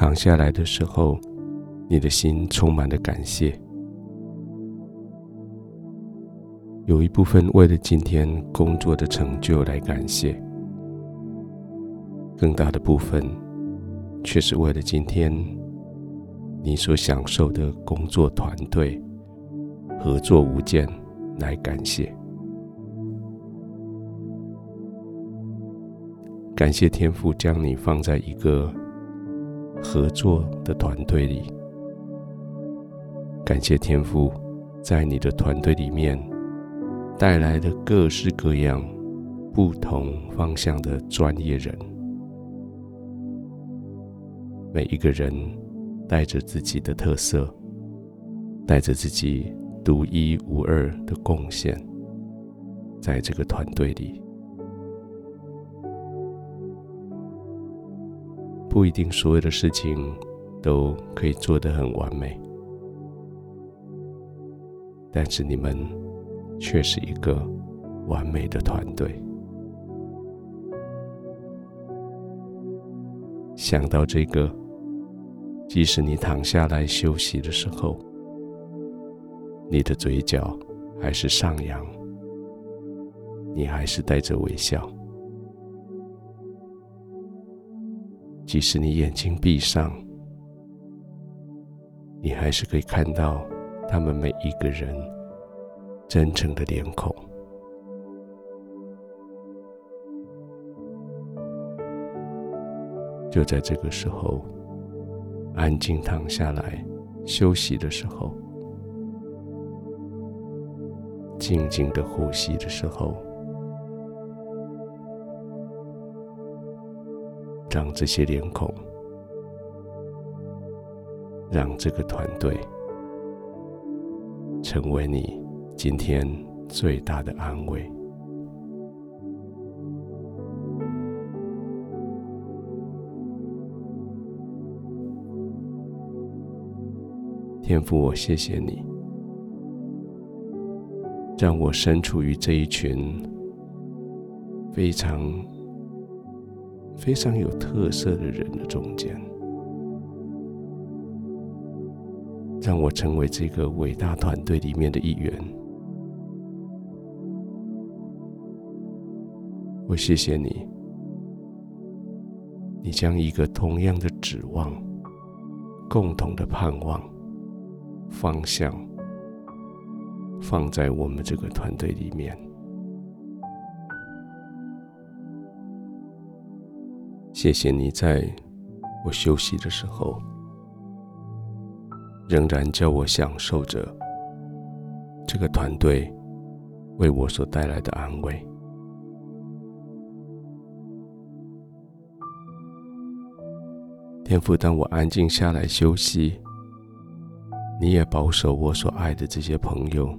躺下来的时候，你的心充满了感谢。有一部分为了今天工作的成就来感谢，更大的部分却是为了今天你所享受的工作团队合作无间来感谢。感谢天父将你放在一个合作的团队里，感谢天父在你的团队里面带来的各式各样不同方向的专业人，每一个人带着自己的特色，带着自己独一无二的贡献，在这个团队里。不一定所有的事情都可以做得很完美，但是你们却是一个完美的团队。想到这个，即使你躺下来休息的时候，你的嘴角还是上扬，你还是带着微笑。即使你眼睛闭上，你还是可以看到他们每一个人真诚的脸孔。就在这个时候，安静躺下来休息的时候，静静的呼吸的时候。让这些脸孔，让这个团队成为你今天最大的安慰。天父，我谢谢你，让我身处于这一群非常。非常有特色的人的中间，让我成为这个伟大团队里面的一员。我谢谢你，你将一个同样的指望、共同的盼望、方向放在我们这个团队里面。谢谢你在我休息的时候，仍然叫我享受着这个团队为我所带来的安慰。天父，当我安静下来休息，你也保守我所爱的这些朋友，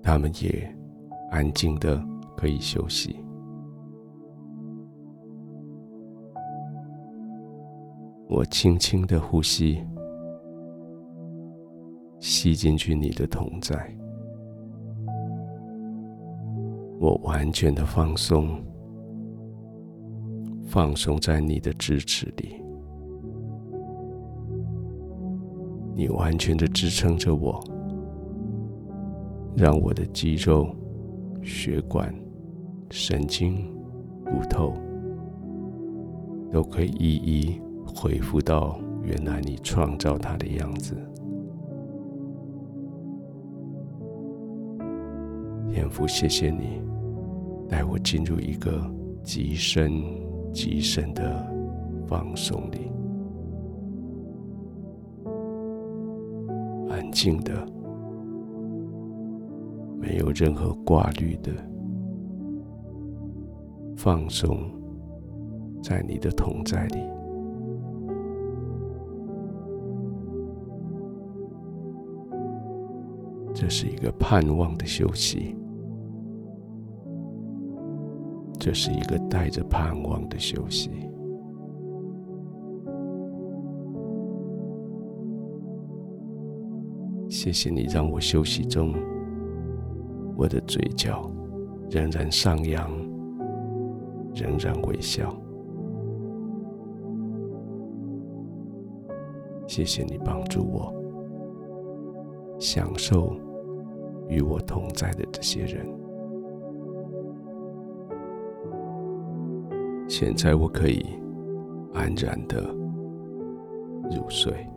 他们也安静的可以休息。我轻轻的呼吸，吸进去你的同在。我完全的放松，放松在你的支持里。你完全的支撑着我，让我的肌肉、血管、神经、骨头都可以一一。恢复到原来你创造它的样子。天父，谢谢你带我进入一个极深极深的放松里，安静的，没有任何挂虑的放松，在你的同在里。这是一个盼望的休息，这是一个带着盼望的休息。谢谢你让我休息中，我的嘴角仍然上扬，仍然微笑。谢谢你帮助我享受与我同在的这些人。现在我可以安然的入睡。